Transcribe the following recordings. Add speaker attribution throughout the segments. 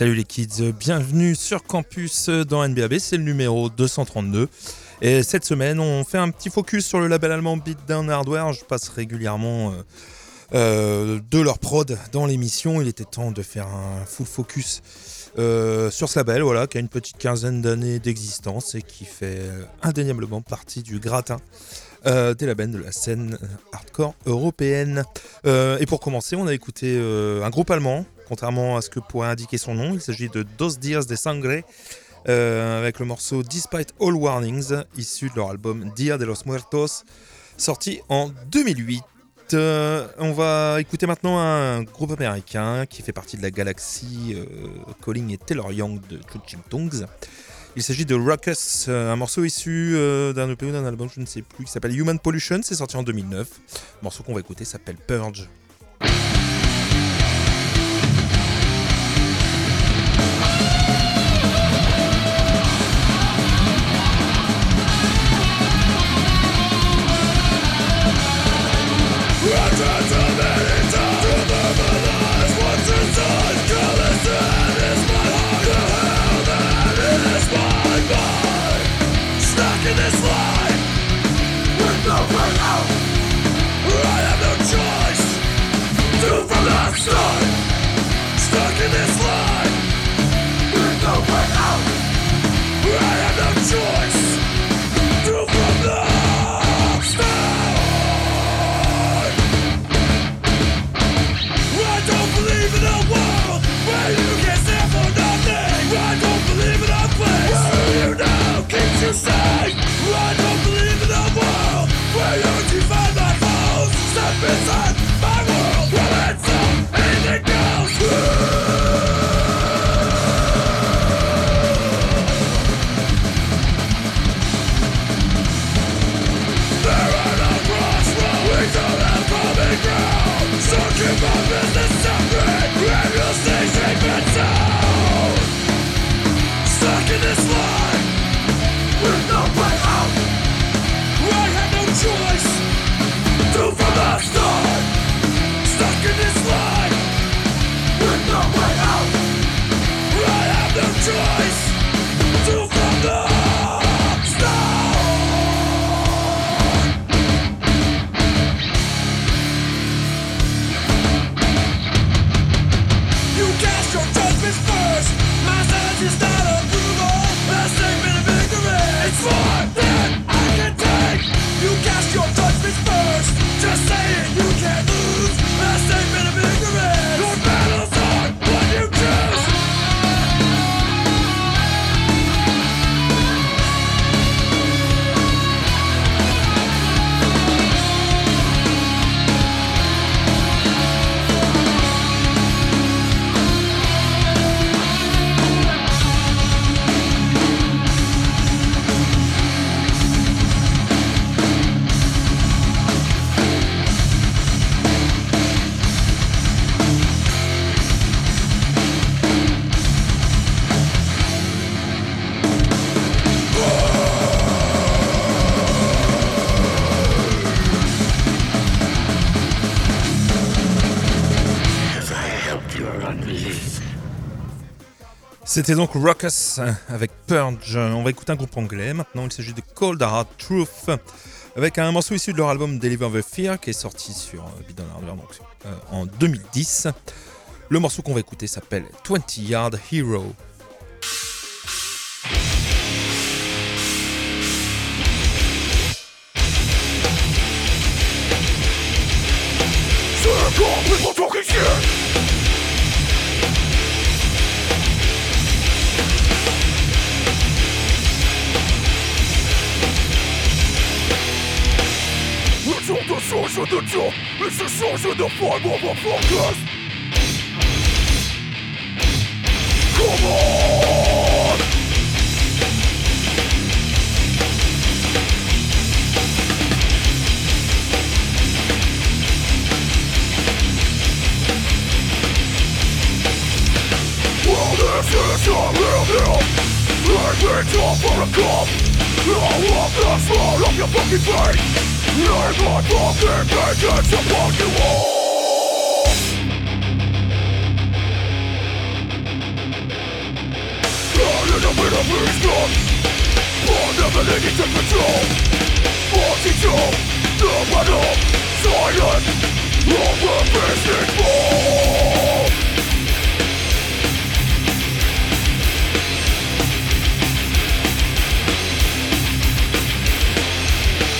Speaker 1: Salut les kids, bienvenue sur campus dans NBAB, c'est le numéro 232. Et cette semaine, on fait un petit focus sur le label allemand Beatdown Hardware. Je passe régulièrement euh, euh, de leur prod dans l'émission. Il était temps de faire un full focus euh, sur ce label, voilà, qui a une petite quinzaine d'années d'existence et qui fait indéniablement partie du gratin des labels de la scène hardcore européenne. et pour commencer, on a écouté un groupe allemand contrairement à ce que pourrait indiquer son nom. Il s'agit de Dos Dias de Sangre, euh, avec le morceau Despite All Warnings, issu de leur album Dia de los Muertos, sorti en 2008. Euh, on va écouter maintenant un groupe américain qui fait partie de la galaxie euh, Calling et Taylor Young de Chuching Tongues. Il s'agit de Ruckus, un morceau issu d'un EP d'un album, je ne sais plus, qui s'appelle Human Pollution, c'est sorti en 2009. Le morceau qu'on va écouter s'appelle Purge. C'était donc Ruckus avec Purge. On va écouter un groupe anglais. Maintenant, il s'agit de Cold Hard Truth avec un morceau issu de leur album Deliver the Fear qui est sorti sur Bidon Hardware en 2010. Le morceau qu'on va écouter s'appelle 20 Yard Hero. change source of the joke It's the source of the form of a focus. Come on! Well, this is a real I need you for a cup. I'll walk the smile off your fucking face. There's my fucking vengeance upon you all
Speaker 2: God in a bit of wisdom For never needing to control Wanting to the battle Silent Over business more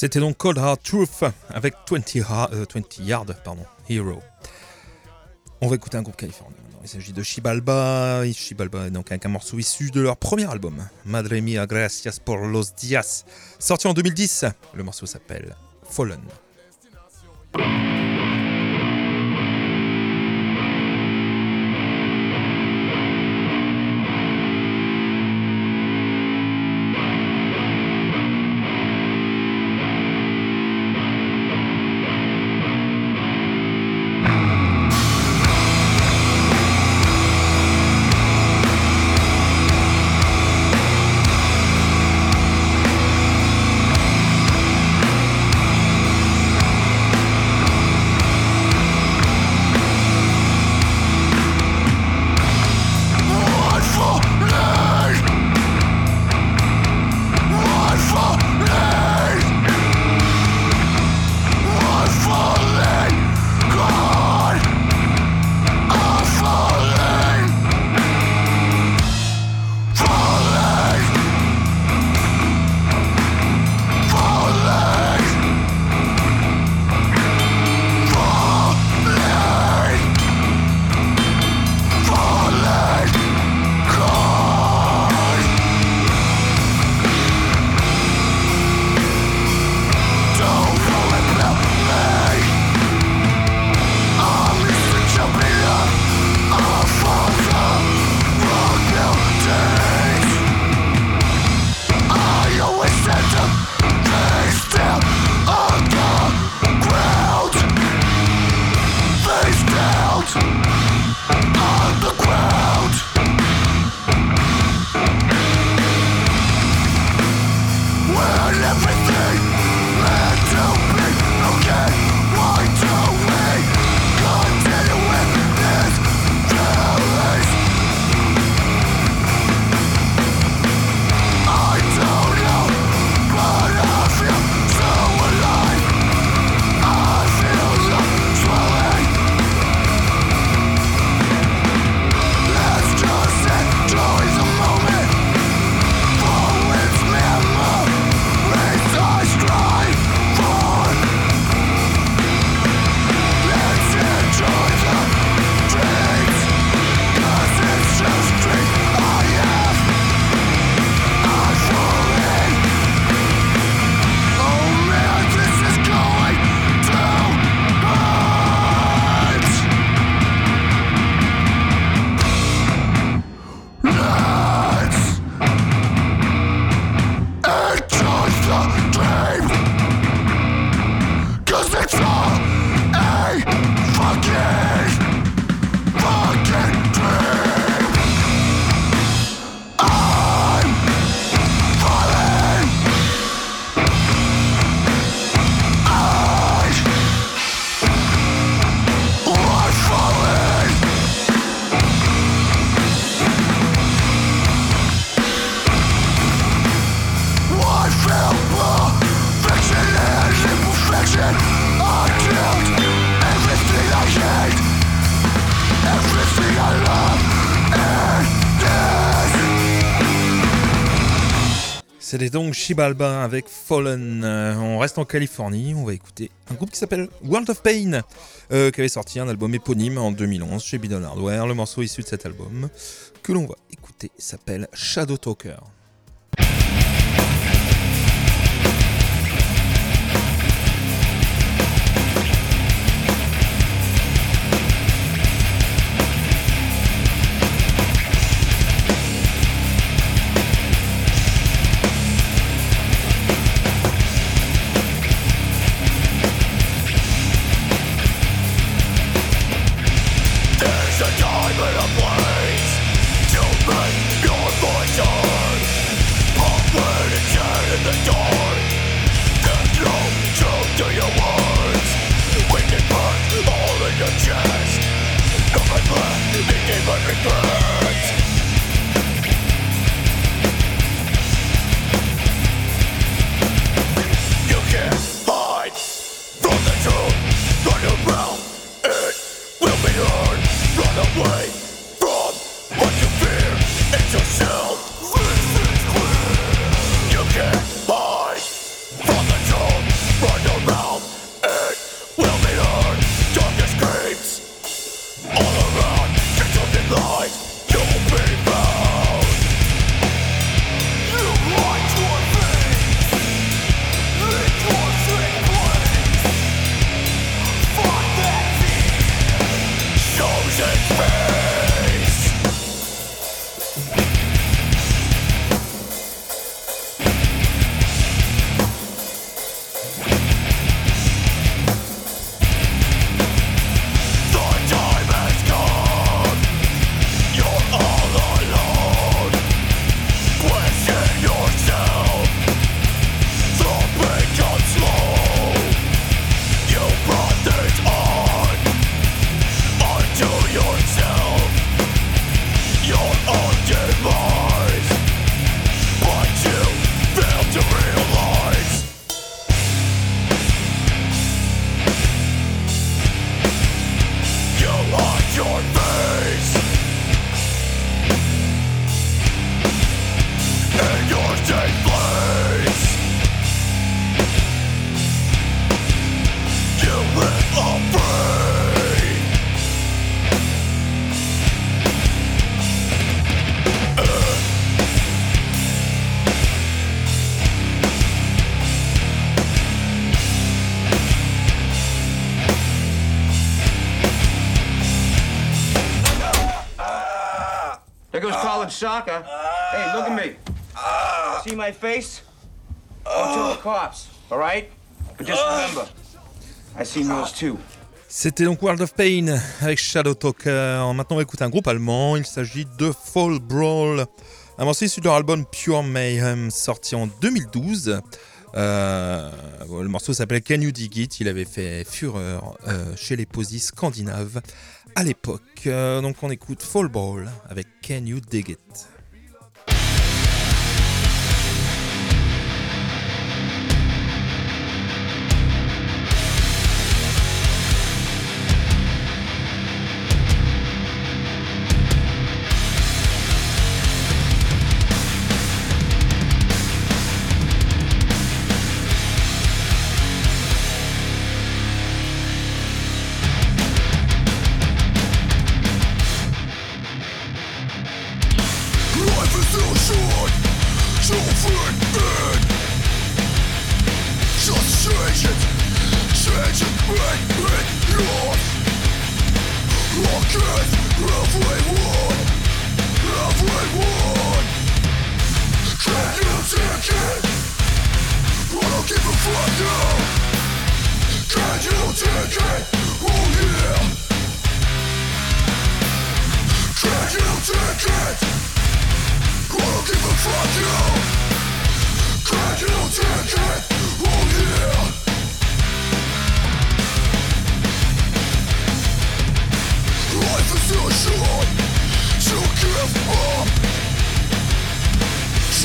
Speaker 3: C'était donc Cold Hard Truth avec 20, euh, Yard Hero. On va écouter un groupe californien. Il s'agit de Chibalba. Chibalba est donc un morceau issu de leur premier album, Madre Mia Gracias por los Dias, sorti en 2010. Le morceau s'appelle Fallen.
Speaker 4: Shibalba avec Fallen. Euh, on reste en Californie, on va écouter un groupe qui s'appelle World of Pain, euh, qui avait sorti un album éponyme en 2011 chez Bidon Hardware. Le morceau issu de cet album que l'on va écouter s'appelle Shadow Talker.
Speaker 5: Soccer. Hey, look at me. See my face? The cops, all right? But just remember, I seen yours too.
Speaker 4: C'était donc World of Pain avec Shadow Talker. Maintenant, on va écouter un groupe allemand. Il s'agit de Fall Brawl. Un morceau issu de leur album Pure Mayhem, sorti en 2012. Euh, le morceau s'appelait Can You Dig It? Il avait fait fureur euh, chez les posies scandinaves à l'époque. Euh, donc on écoute Fall Ball avec Can You Dig It?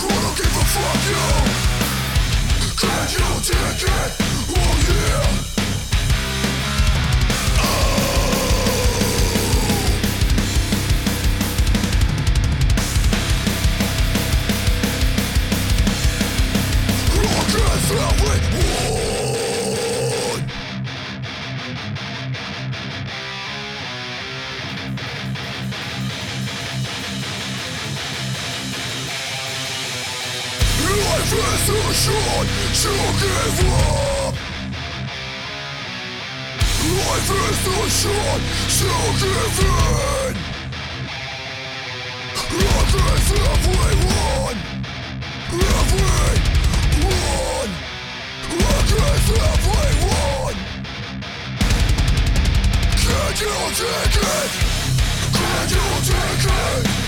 Speaker 6: I don't give a fuck you? Can you take it? Oh yeah decision to give up Life is too short to give in Love is everyone Everyone Love is everyone Can you take it? Can you take it?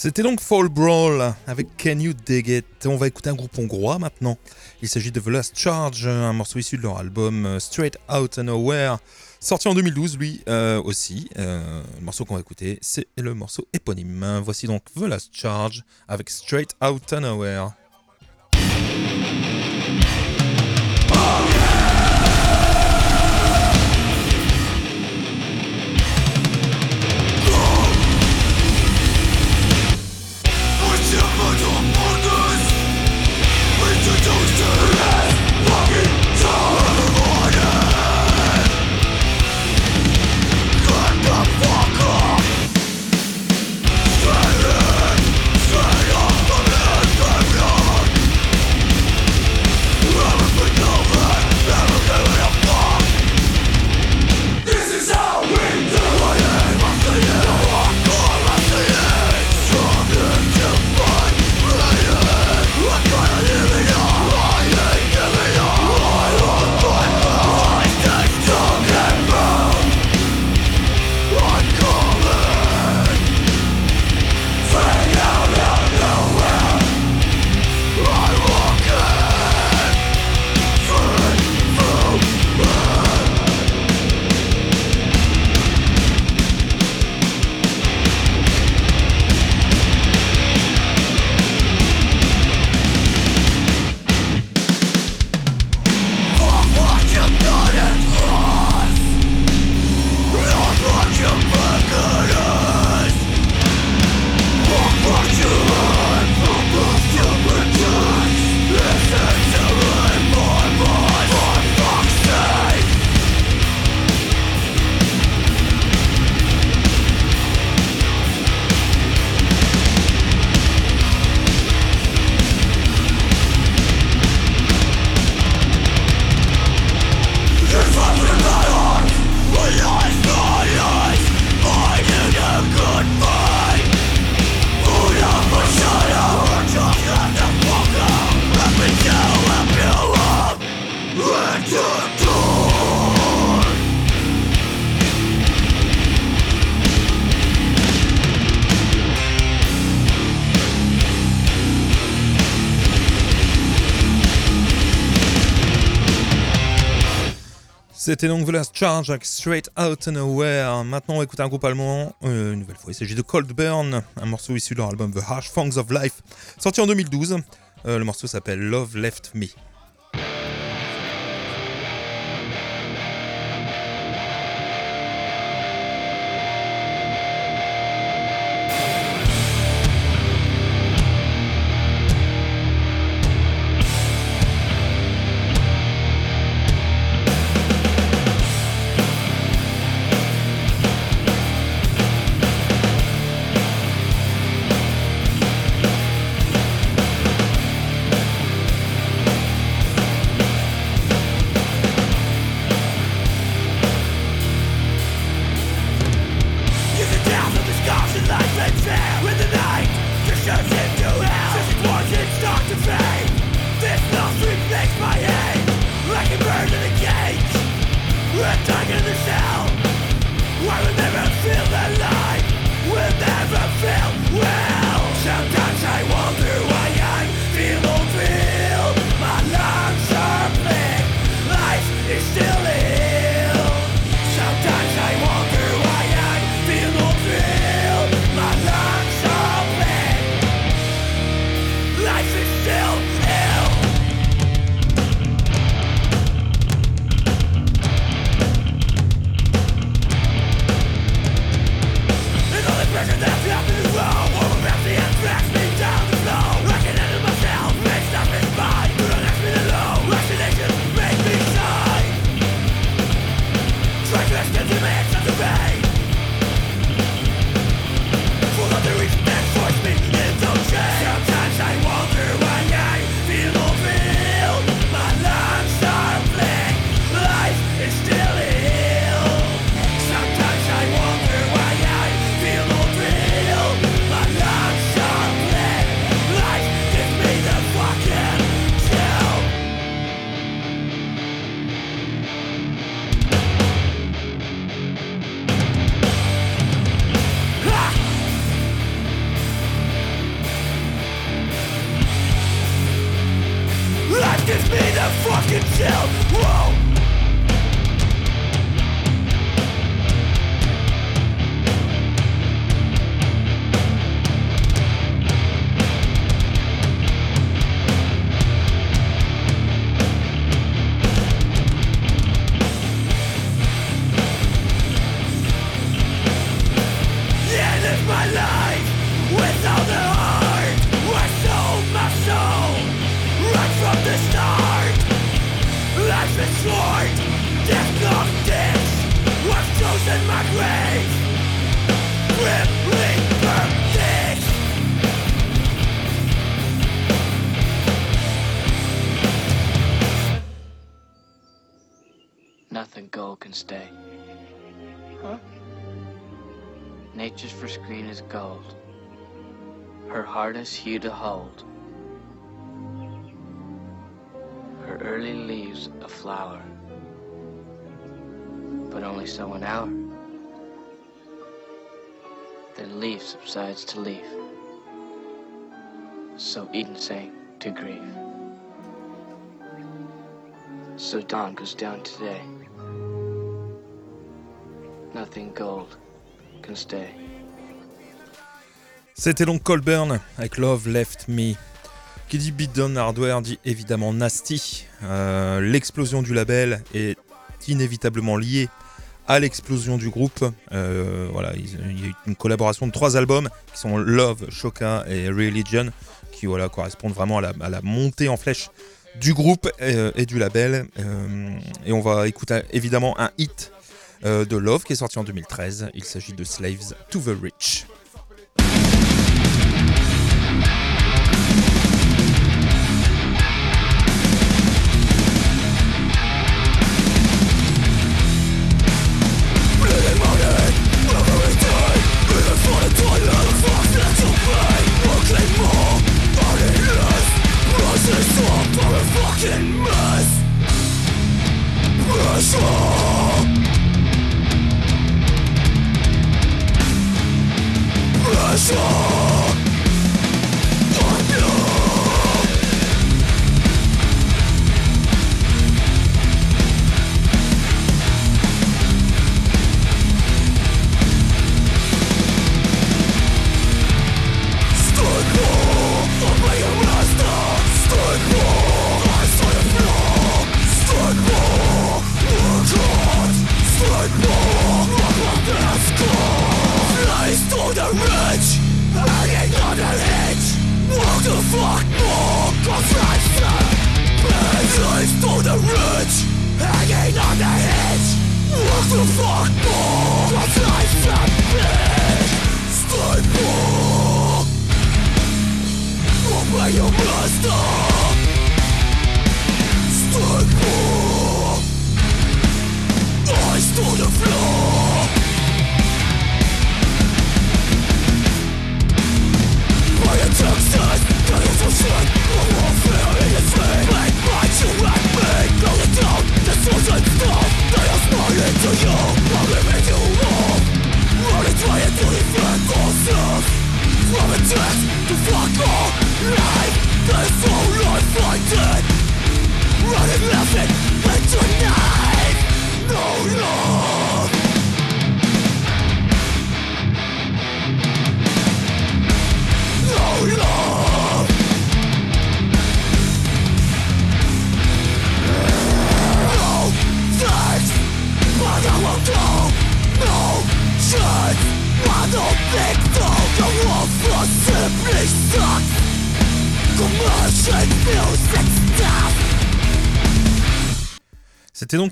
Speaker 3: C'était donc Fall Brawl avec Can You Dig It. On va écouter un groupe hongrois maintenant. Il s'agit de The Last Charge, un morceau issu de leur album euh, Straight Out Nowhere, sorti en 2012 lui euh, aussi. Euh, le morceau qu'on va écouter, c'est le morceau éponyme. Voici donc The Last Charge avec Straight Out Nowhere. C'était donc The Last Charge avec Straight Out and Nowhere. Maintenant, on va écouter un groupe allemand, euh, une nouvelle fois. Il s'agit de Cold Burn, un morceau issu de leur album The Harsh Songs of Life, sorti en 2012. Euh, le morceau s'appelle Love Left Me.
Speaker 7: Hardest hue to hold. Her early leaves a flower, but only so an hour. Then leaf subsides to leaf, so Eden sang to grief. So dawn goes down today. Gold can stay.
Speaker 1: C'était donc Colburn avec Love Left Me. Qui dit Beatdown Hardware dit évidemment Nasty. Euh, l'explosion du label est inévitablement liée à l'explosion du groupe. Euh, voilà, il y a eu une collaboration de trois albums qui sont Love, Shoka et Religion, qui voilà, correspondent vraiment à la, montée en flèche du groupe et, et du label. Euh, et on va écouter évidemment un hit de Love qui est sorti en 2013. Il s'agit de Slaves to the Rich.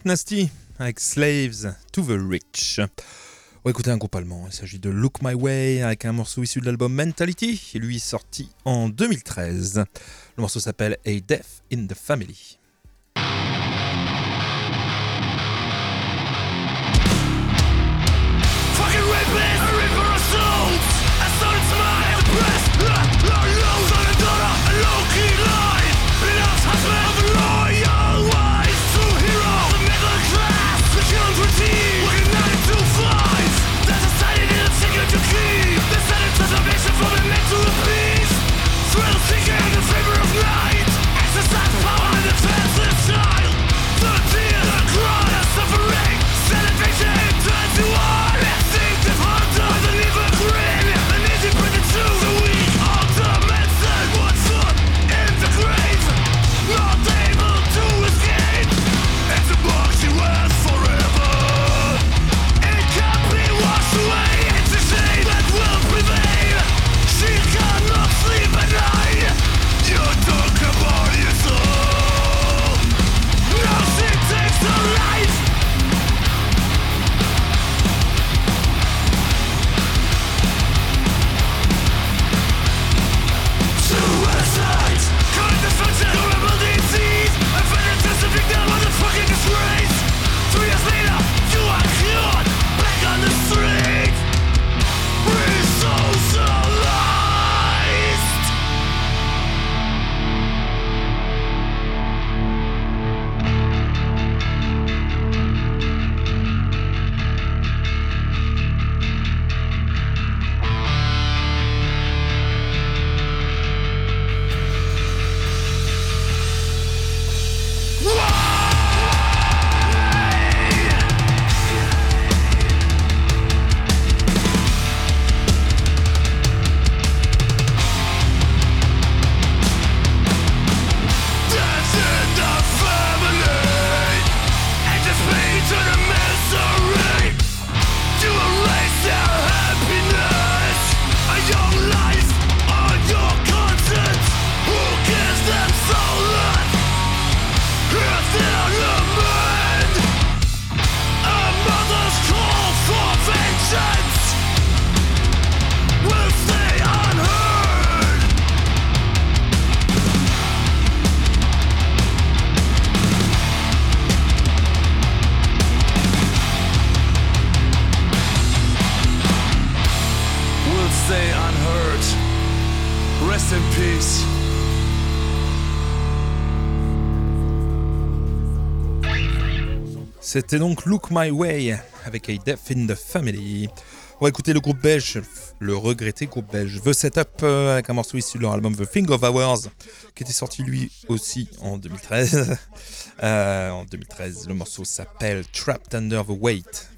Speaker 1: Nasty avec Slaves to the Rich. On va écouter un groupe allemand. Il s'agit de Look My Way avec un morceau issu de l'album Mentality, lui sorti en 2013. Le morceau s'appelle A Death in the Family. C'était donc Look My Way avec A Death in the Family. On va écouter le groupe belge, le regretté groupe belge The Setup euh, avec un morceau issu de leur album The Thing of Hours qui était sorti lui aussi en 2013. Euh, en 2013, le morceau s'appelle Trapped Under the Weight.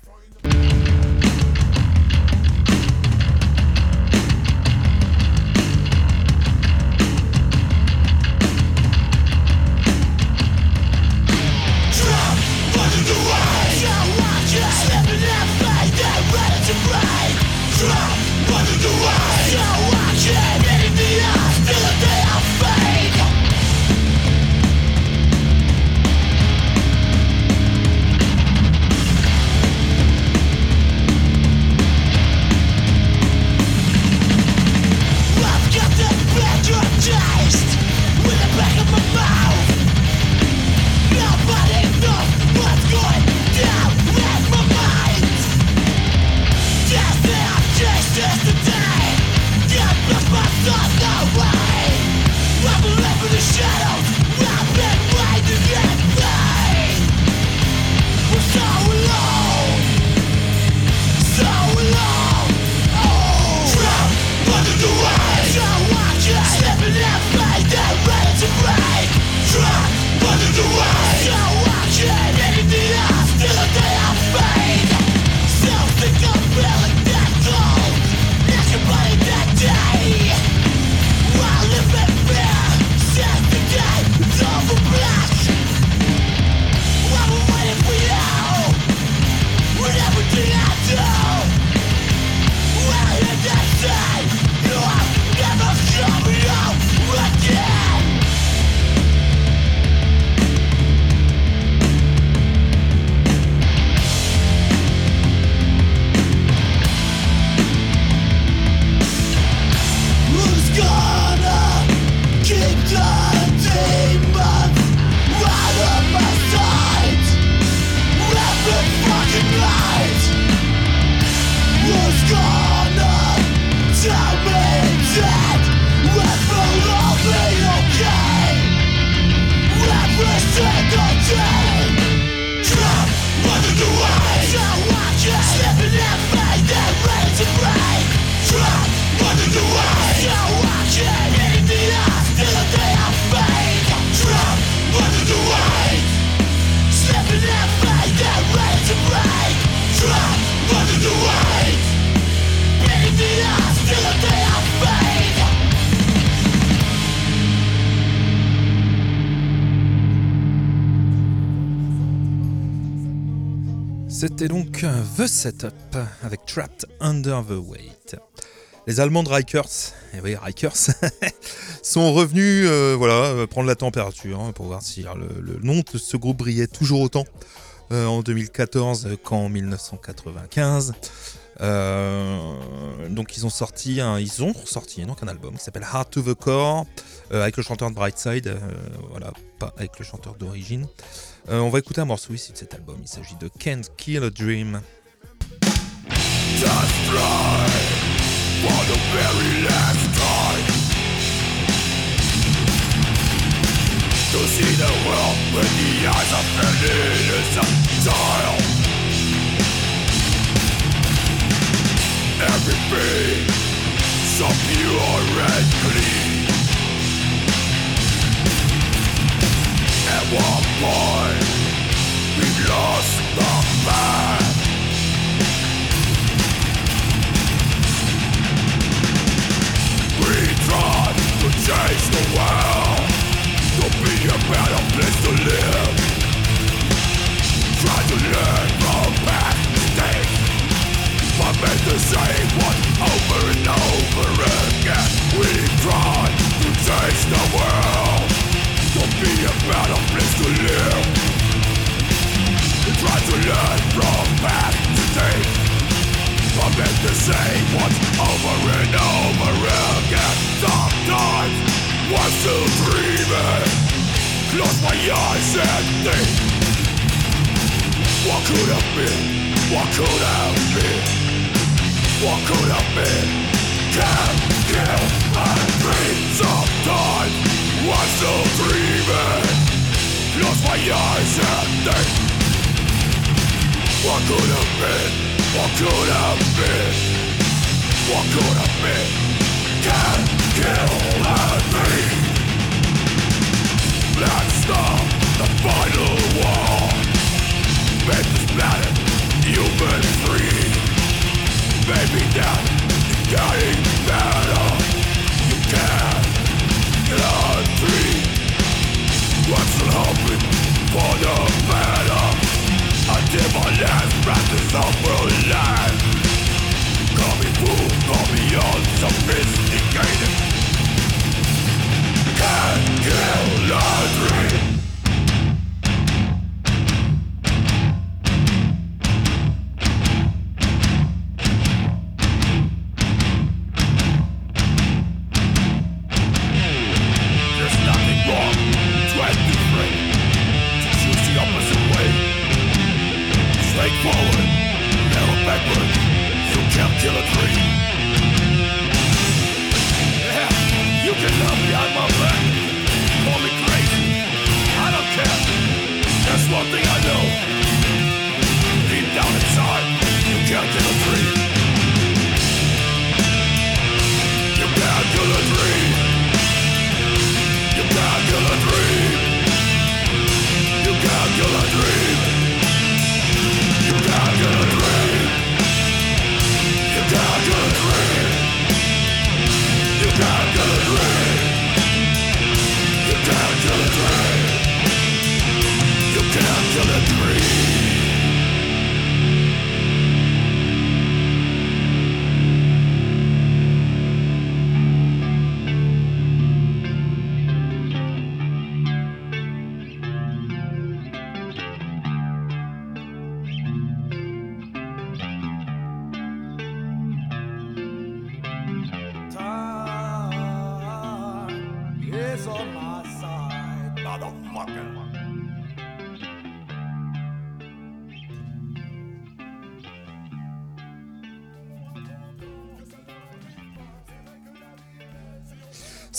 Speaker 4: Donc The Setup avec Trapped Under the Weight. Les Allemands de Rikers, et eh oui, Rikers, sont revenus euh, voilà, euh, prendre la température hein, pour voir si le, nom de ce groupe brillait toujours autant euh, en 2014 qu'en 1995. donc ils ont sorti un, ils ont sorti donc un album qui s'appelle Heart to the Core avec le chanteur de Brightside, voilà, pas avec le chanteur d'origine. Euh, on va écouter un morceau ici de cet album. Il s'agit de Can't Kill a Dream. Just try for the very last time To see the world with the eyes of an innocent child Everything so pure and clean point, we lost the path. We tried to change the world to be a better place to live. Try to learn from past mistakes, but made the same one over and over again. We tried to change the world a better place to live Try to learn from mistakes the same over and over again Sometimes I'm still dreaming Close my eyes and think What could have been? What could have been? What could have been? Can't kill a dream Sometimes I'm still dreaming? Close my eyes and think What could have been? What could have been? What could have been? Can't kill a dream. Let's stop the final war. Make this planet human free. Maybe that is getting better Still hoping for the better Until my last breath is life Call me Can't kill a dream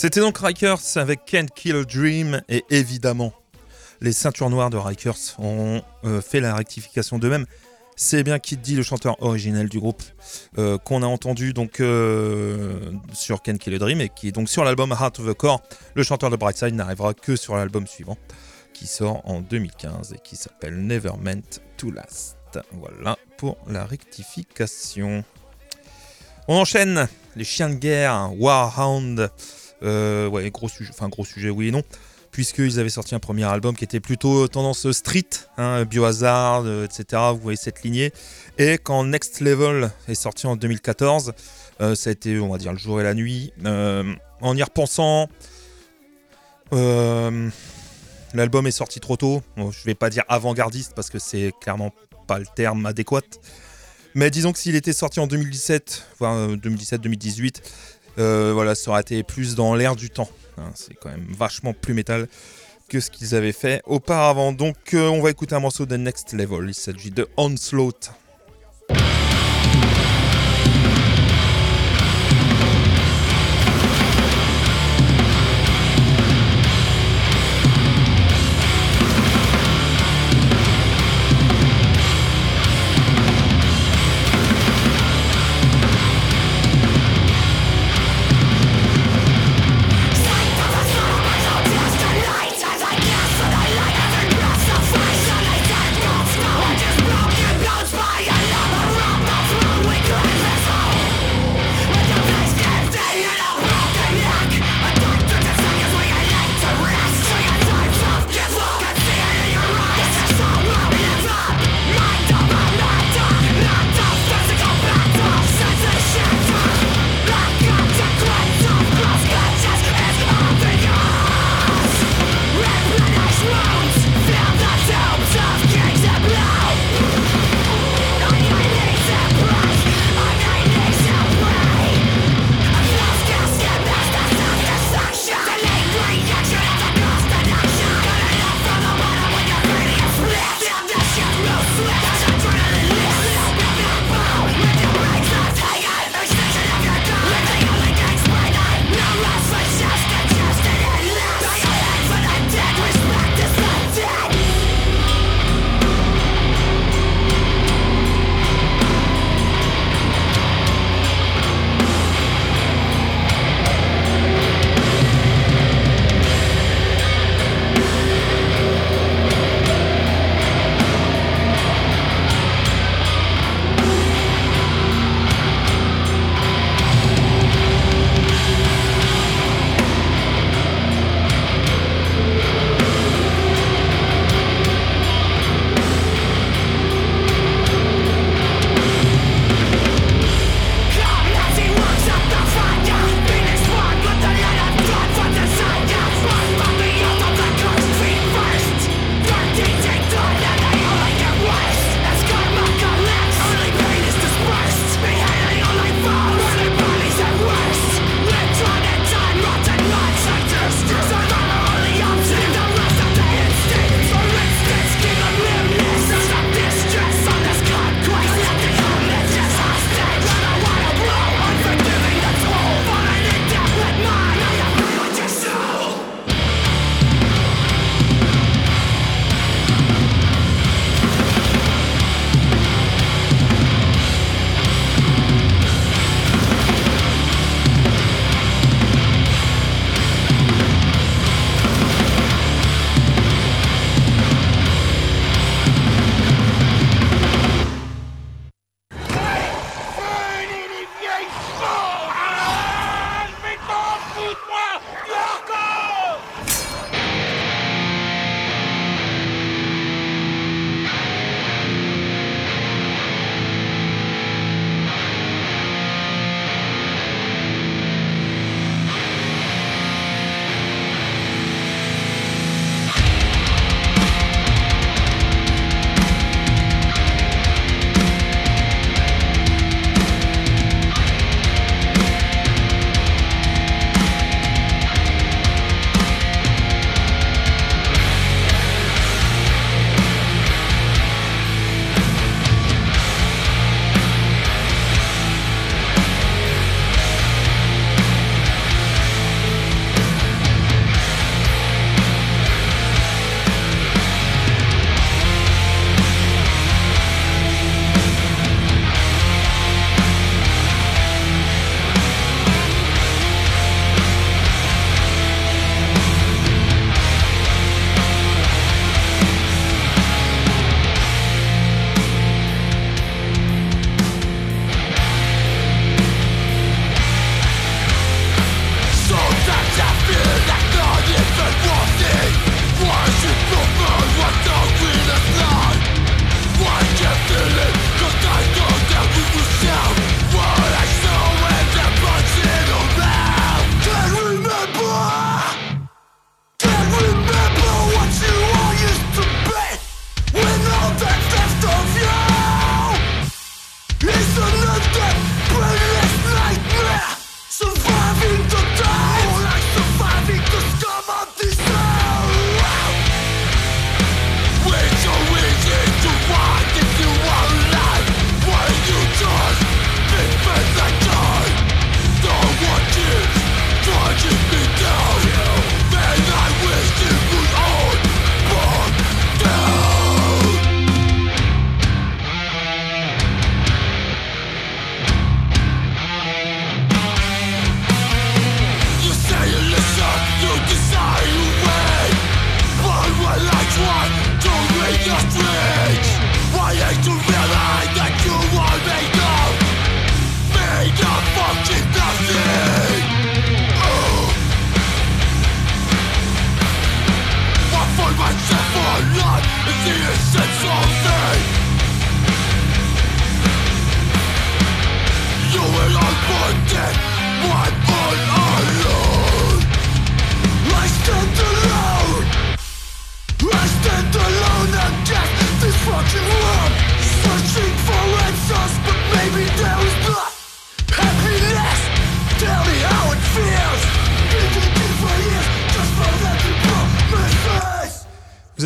Speaker 4: C'était donc Rikers avec Can't Kill Dream et évidemment les ceintures noires de Rikers ont euh, fait la rectification d'eux-mêmes. C'est bien Kid D, le chanteur originel du groupe, euh, qu'on a entendu donc euh, sur Can't Kill Dream et qui est donc sur l'album Heart of the Core. Le chanteur de Brightside n'arrivera que sur l'album suivant qui sort en 2015 et qui s'appelle Never Meant to Last. Voilà pour la rectification. On enchaîne les chiens de guerre, Warhound. Euh, ouais, gros sujet, enfin gros sujet, oui et non.
Speaker 3: puisqu'ils avaient sorti un premier album qui était plutôt tendance street, hein, Biohazard, euh, etc. Vous voyez cette lignée. Et quand Next Level est sorti en 2014, euh, ça a été, on va dire, le jour et la nuit. Euh, en y repensant, l'album est sorti trop tôt. je vais pas dire avant-gardiste parce que c'est clairement pas le terme adéquat. Mais disons que s'il était sorti en 2017, voire 2017-2018, voilà, ça aurait été plus dans l'air du temps. Hein, c'est quand même vachement plus métal que ce qu'ils avaient fait auparavant. Donc euh, on va écouter un morceau de Next Level. Il s'agit de Onslaught.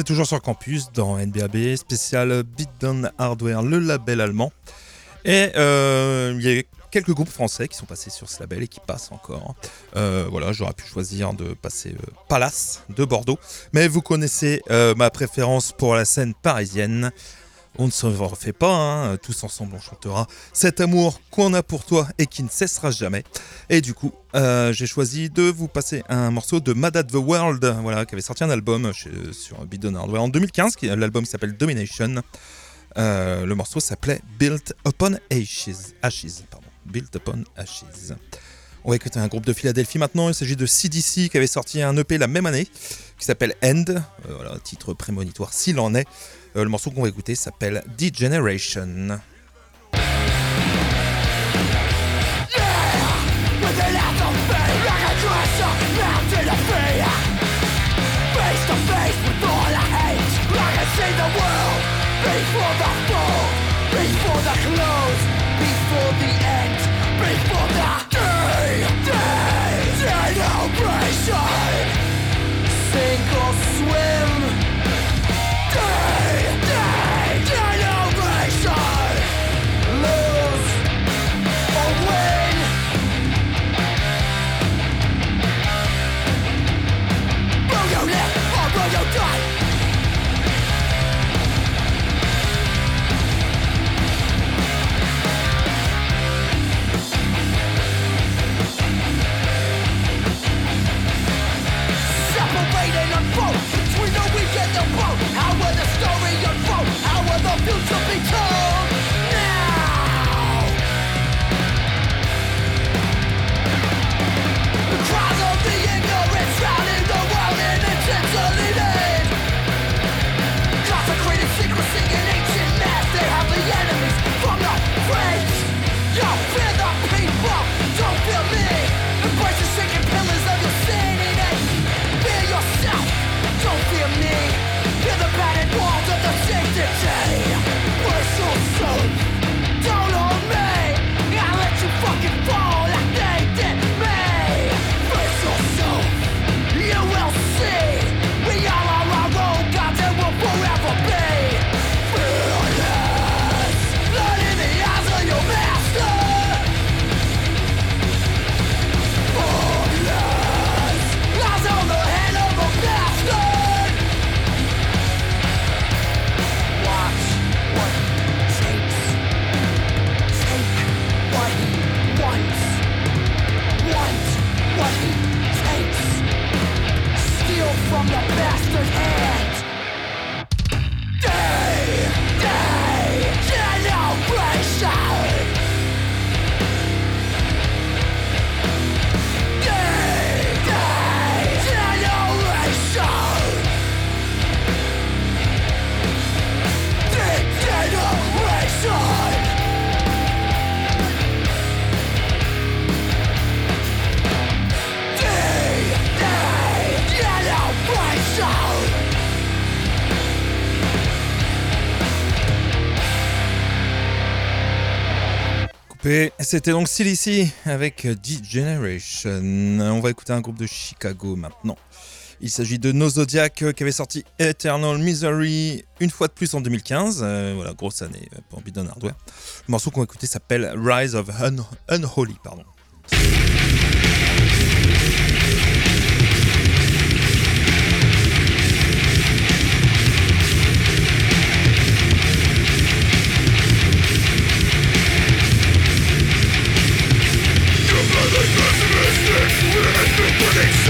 Speaker 6: Toujours sur campus dans NBAB, spécial Beatdown Hardware, le label allemand. Et euh, il y a quelques groupes français qui sont passés sur ce label et qui passent encore. Euh, voilà, j'aurais pu choisir de passer euh, Palace de Bordeaux. Mais vous connaissez ma préférence pour la scène parisienne. On ne se refait pas, hein. tous ensemble on chantera cet amour qu'on a pour toi et qui ne cessera jamais. Et du coup, euh, j'ai choisi de vous passer un morceau de Mad at the World, voilà, qui avait sorti un album sur Bidon Hardware en 2015, l'album s'appelle Domination. Euh, le morceau s'appelait Built Upon Ashes. Ashes pardon. Built Upon Ashes. On va écouter un groupe de Philadelphie maintenant. Il s'agit de CDC qui avait sorti un EP la même année qui s'appelle End. Euh, voilà, titre prémonitoire s'il en est. Euh, le morceau qu'on va écouter s'appelle Degeneration. future become C'était donc Silici avec D-Generation. On va écouter un groupe de Chicago maintenant. Il s'agit de No Zodiac qui avait sorti Eternal Misery une fois de plus en 2015. Euh, voilà, grosse année pour Bidon Hardware. Le morceau qu'on va écouter s'appelle Rise of Unholy. Pardon.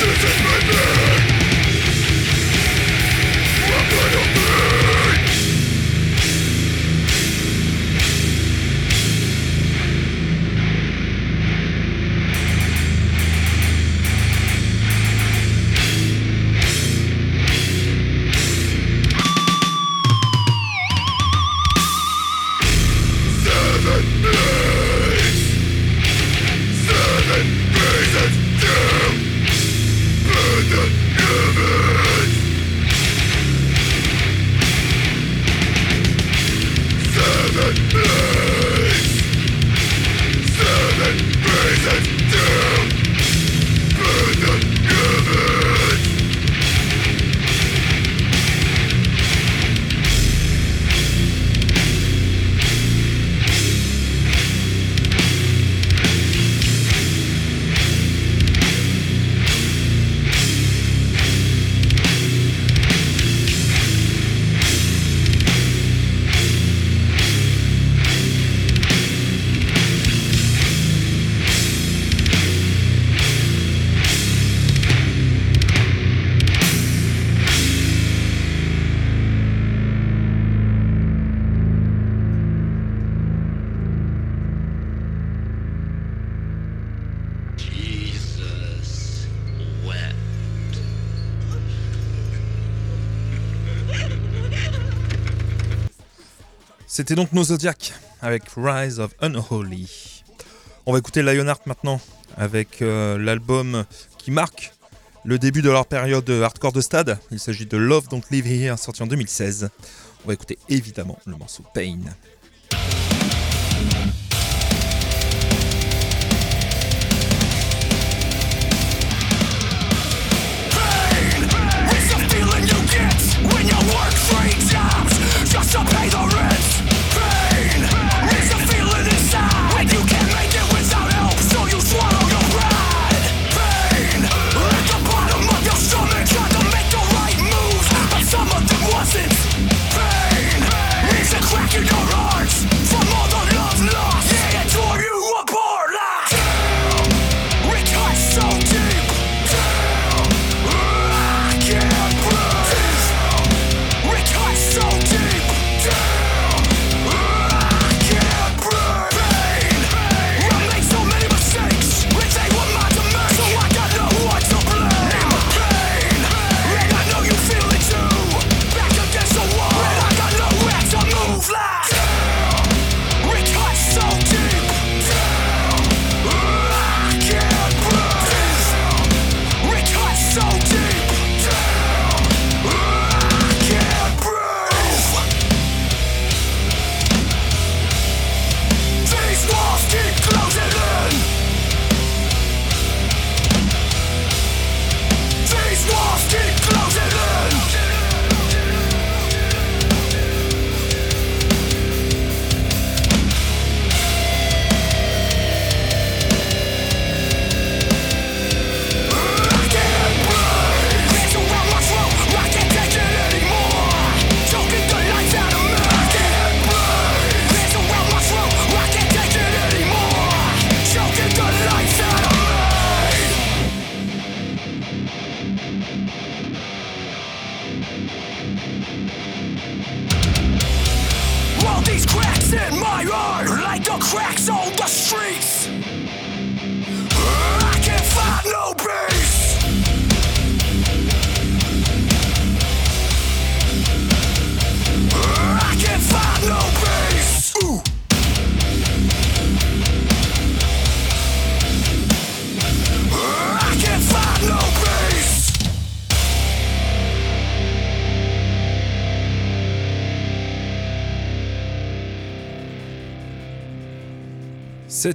Speaker 6: This is my man.
Speaker 1: I'm gonna C'était donc nos Zodiac avec Rise of Unholy. On va écouter Lionheart maintenant avec euh, l'album qui marque le début de leur période hardcore de stade. Il s'agit de Love Don't Live Here, sorti en 2016. On va écouter évidemment le morceau Pain.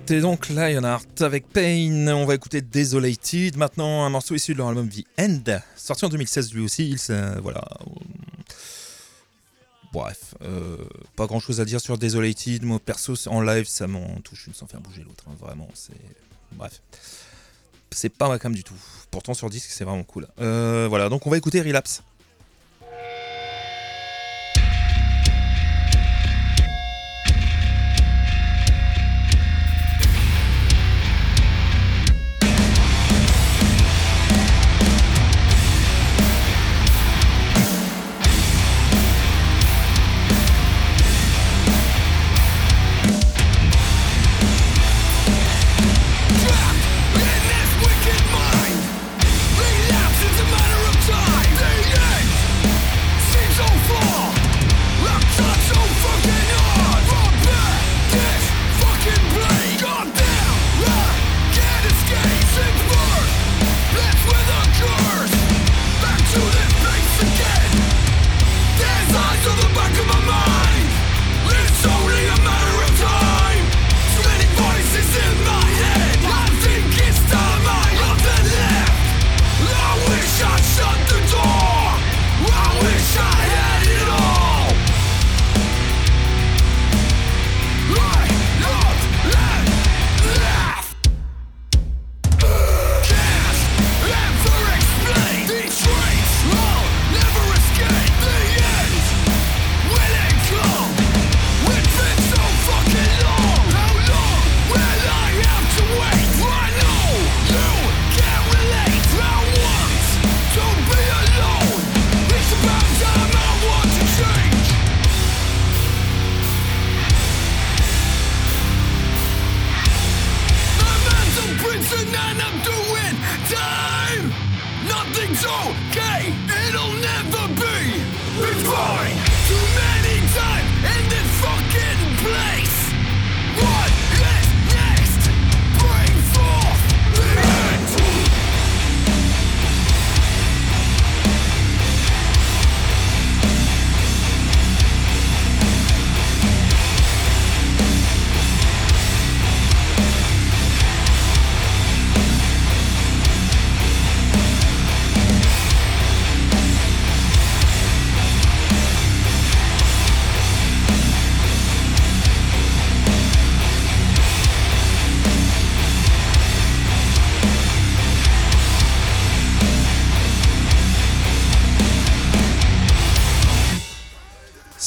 Speaker 1: C'était donc Lionheart avec Pain. On va écouter Desolated. Maintenant, un morceau issu de leur album The End, sorti en 2016 lui aussi. Il, voilà. Bref, euh, pas grand chose à dire sur Desolated. Moi, perso, en live, ça m'en touche une sans faire bouger l'autre. hein. Vraiment, c'est. Bref. C'est pas ma cam du tout. Pourtant, sur disque, c'est vraiment cool. Euh, voilà, donc on va écouter Relapse.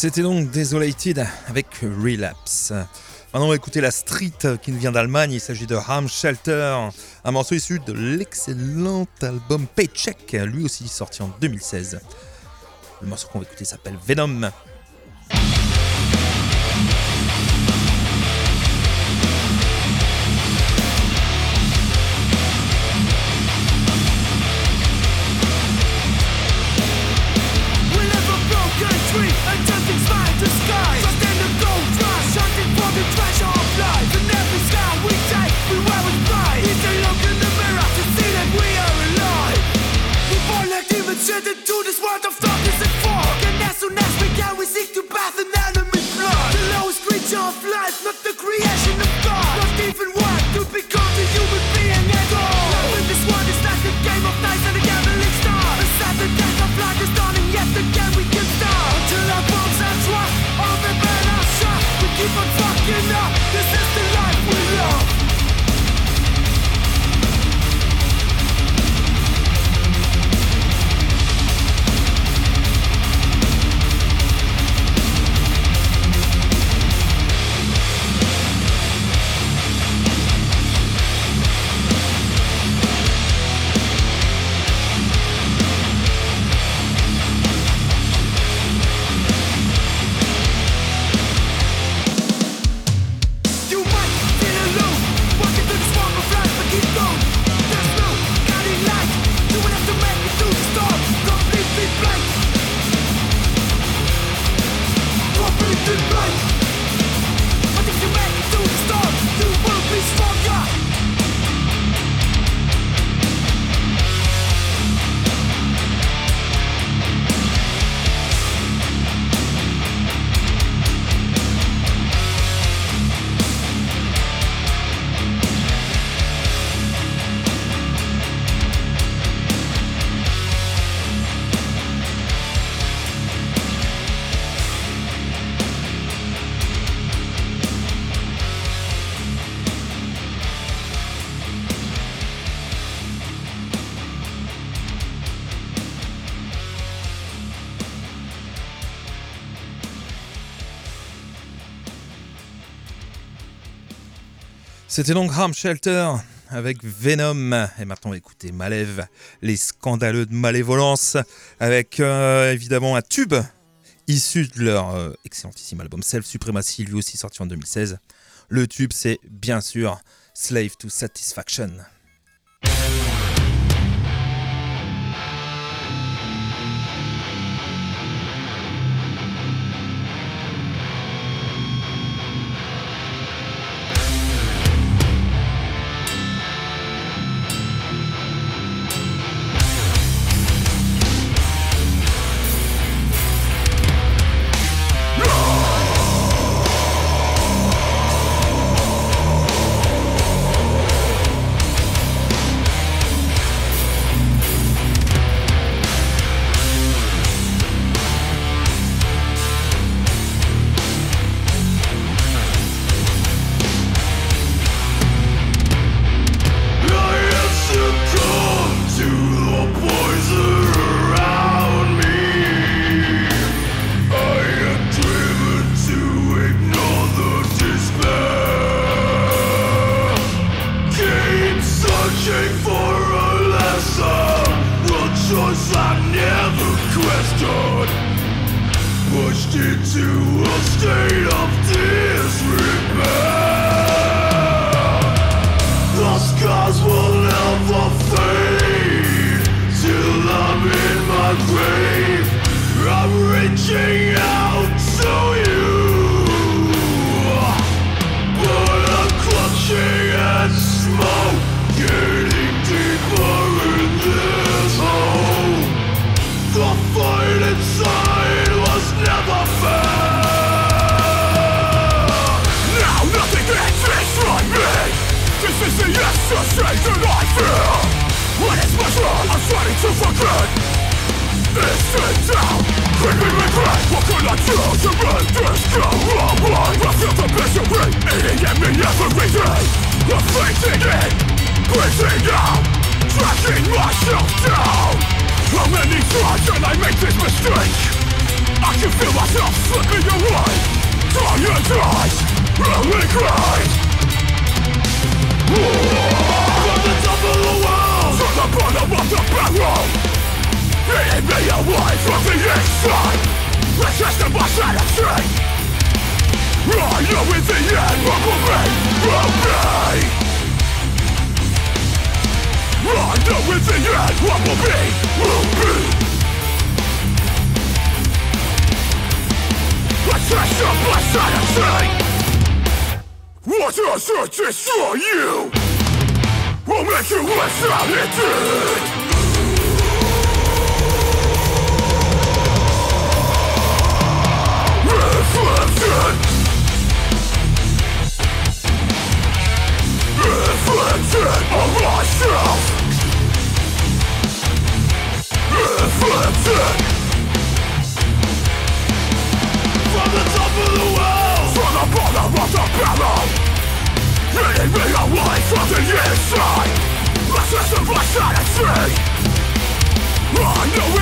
Speaker 1: C'était donc Desolated avec Relapse. Maintenant, on va écouter la street qui nous vient d'Allemagne. Il s'agit de Ham Shelter, un morceau issu de l'excellent album Paycheck, lui aussi sorti en 2016. Le morceau qu'on va écouter s'appelle Venom. music to bathe an enemy's blood. The lowest creature of life, not the creation of C'était donc Harm Shelter avec Venom. Et maintenant, écoutez Malev, les scandaleux de malévolence, avec euh, évidemment un tube issu de leur euh, excellentissime album Self Supremacy, lui aussi sorti en 2016. Le tube, c'est bien sûr Slave to Satisfaction.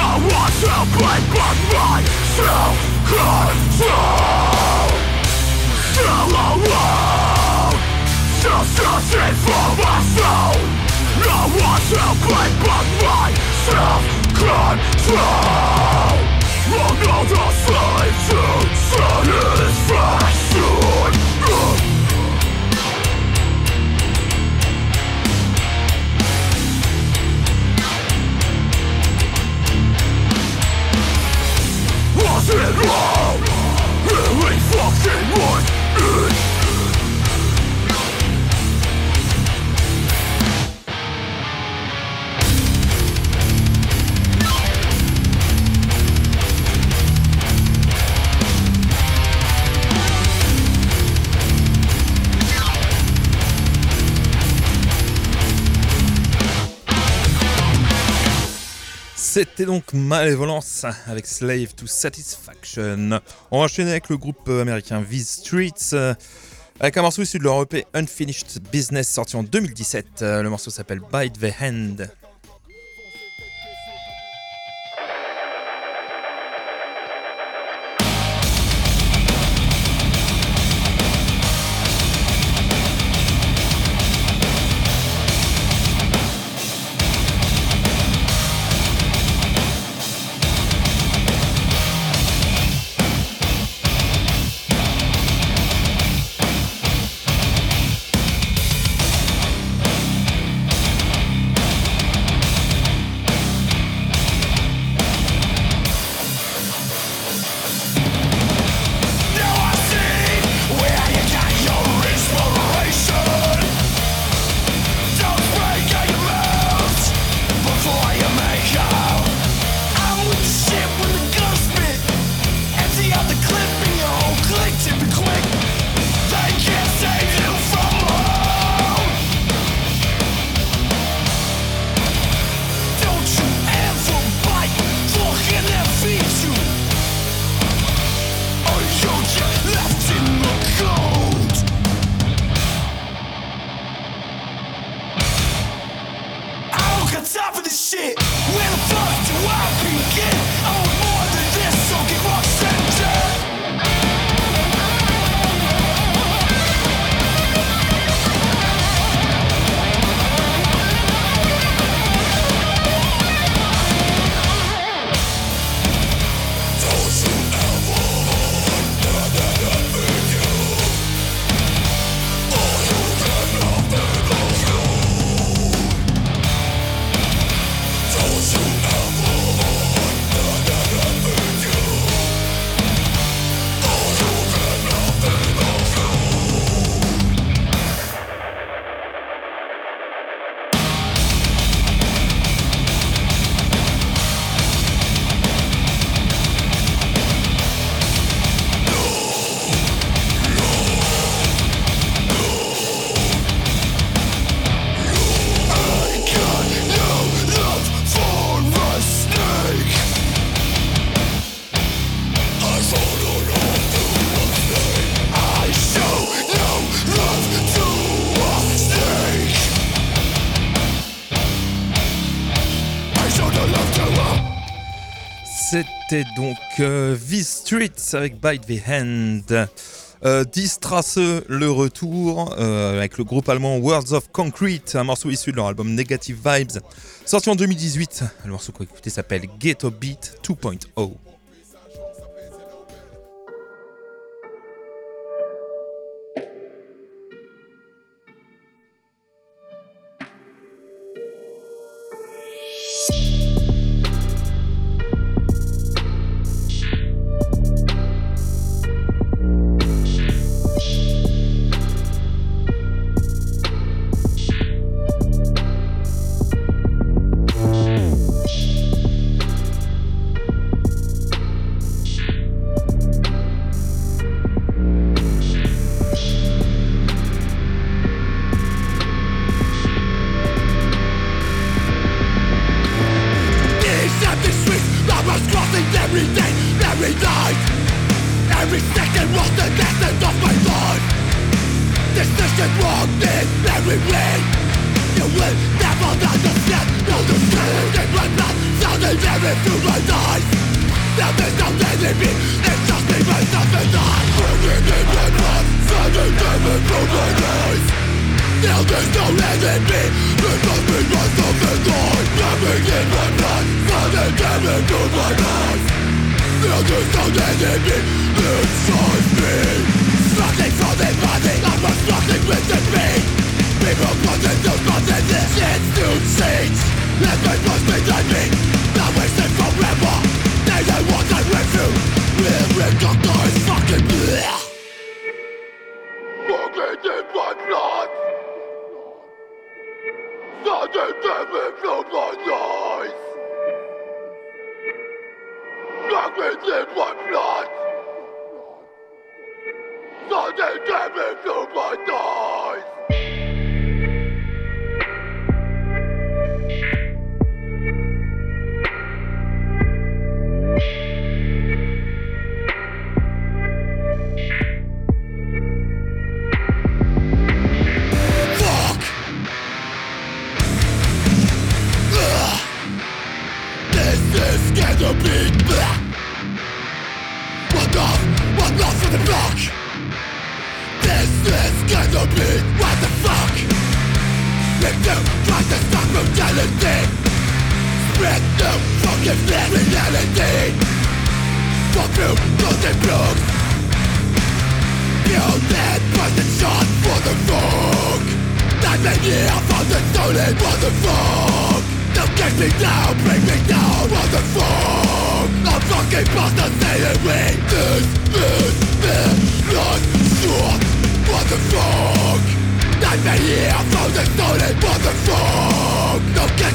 Speaker 2: No one to blame but my self-control Still alone Just searching for my soul. No one to blame but my self-control Another slave to satisfaction Fucking right
Speaker 3: C'était donc Malévolence avec Slave to Satisfaction. On va enchaîner avec le groupe américain These Streets. euh, Avec un morceau issu de leur EP Unfinished Business sorti en 2017. Euh, Le morceau s'appelle Bite the Hand.
Speaker 6: C'était donc euh, V-Streets avec Bite the Hand. Euh, le retour euh, avec le groupe allemand Words of Concrete, un morceau issu de leur album Negative Vibes, sorti en 2018. Le morceau qu'on écouter s'appelle Ghetto Beat 2.0.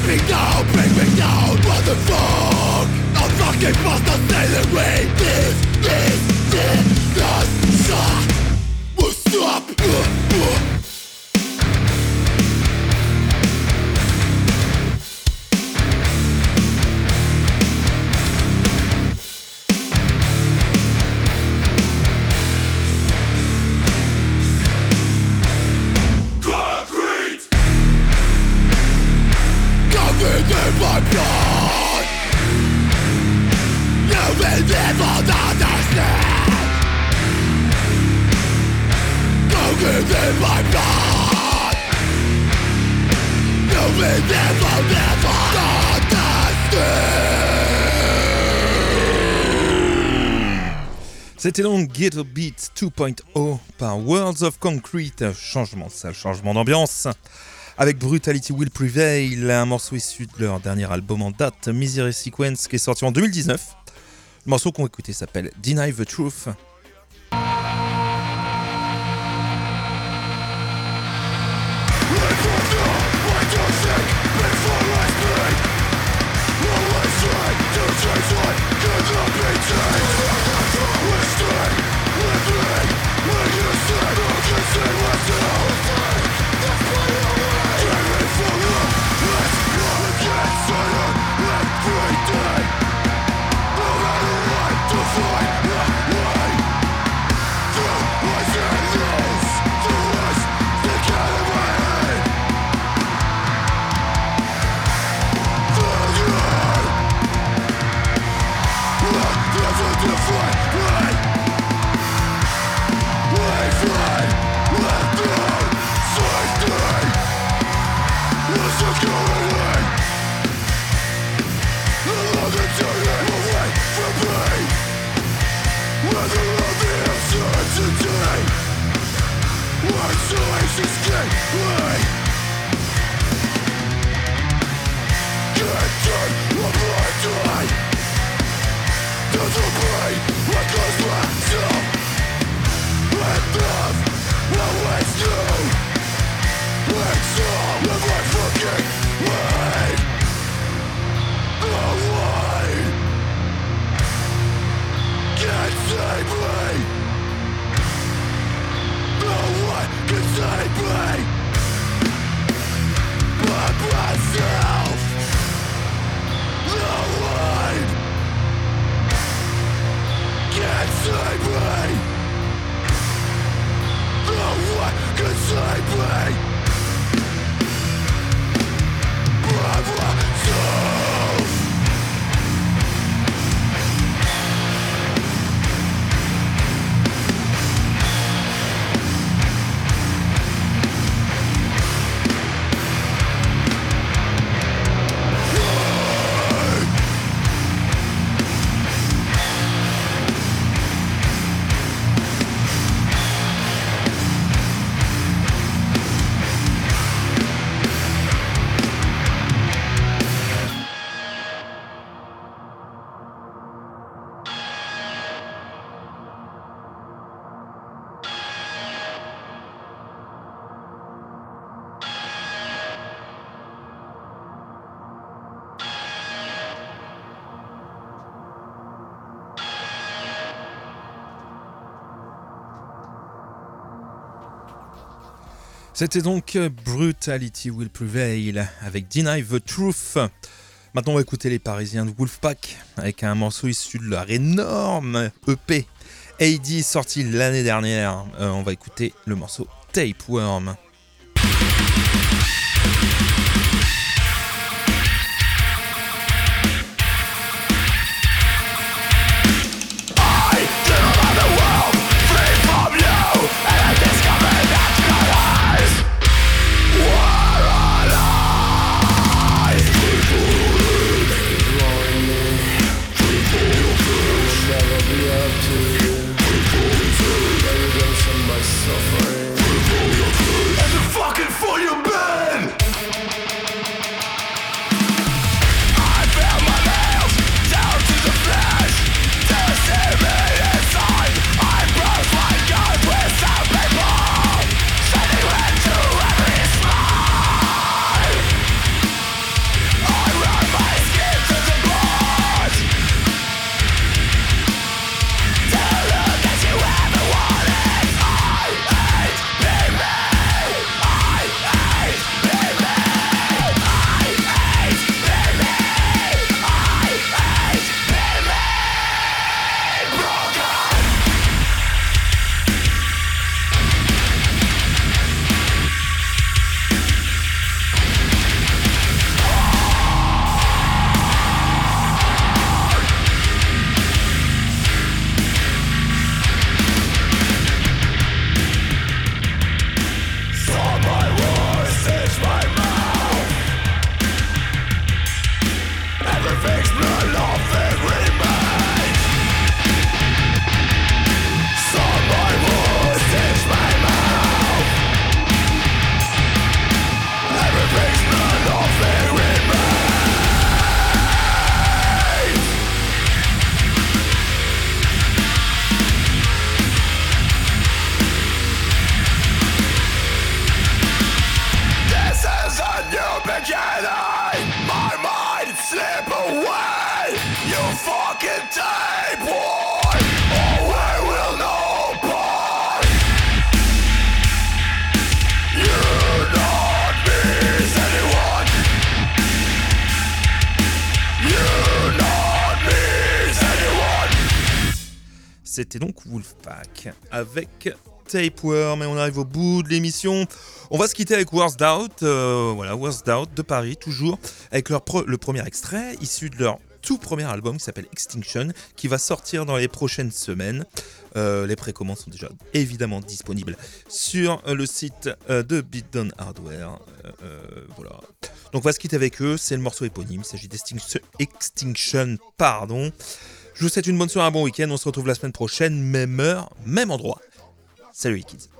Speaker 6: me down, bring me down, what the fuck? I'm fucking past the sailing We did. C'était donc Ghetto Beat 2.0 par Worlds of Concrete. Changement de salle, changement d'ambiance. Avec Brutality Will Prevail, un morceau issu de leur dernier album en date, Misery Sequence, qui est sorti en 2019. Le morceau qu'on écouter s'appelle Deny the Truth.
Speaker 4: Can't turn a blind eye To C'était donc Brutality Will Prevail avec Deny the Truth. Maintenant, on va écouter les Parisiens de Wolfpack avec un morceau issu de leur énorme EP AD sorti l'année dernière. Euh, on va écouter le morceau Tapeworm. Wolfpack avec Tapeworm et on arrive au bout de l'émission. On va se quitter avec Worst Out, euh, voilà, Worst Out de Paris, toujours, avec leur le premier extrait issu de leur tout premier album qui s'appelle Extinction, qui va sortir dans les prochaines semaines. Euh, les précommandes sont déjà évidemment disponibles sur le site euh, de Beatdown Hardware. voilà. Donc on va se quitter avec eux, c'est le morceau éponyme, il s'agit d'Extinction, pardon. Je vous souhaite une bonne soirée, un bon week-end. On se retrouve la semaine prochaine, même heure, même endroit. Salut les kids.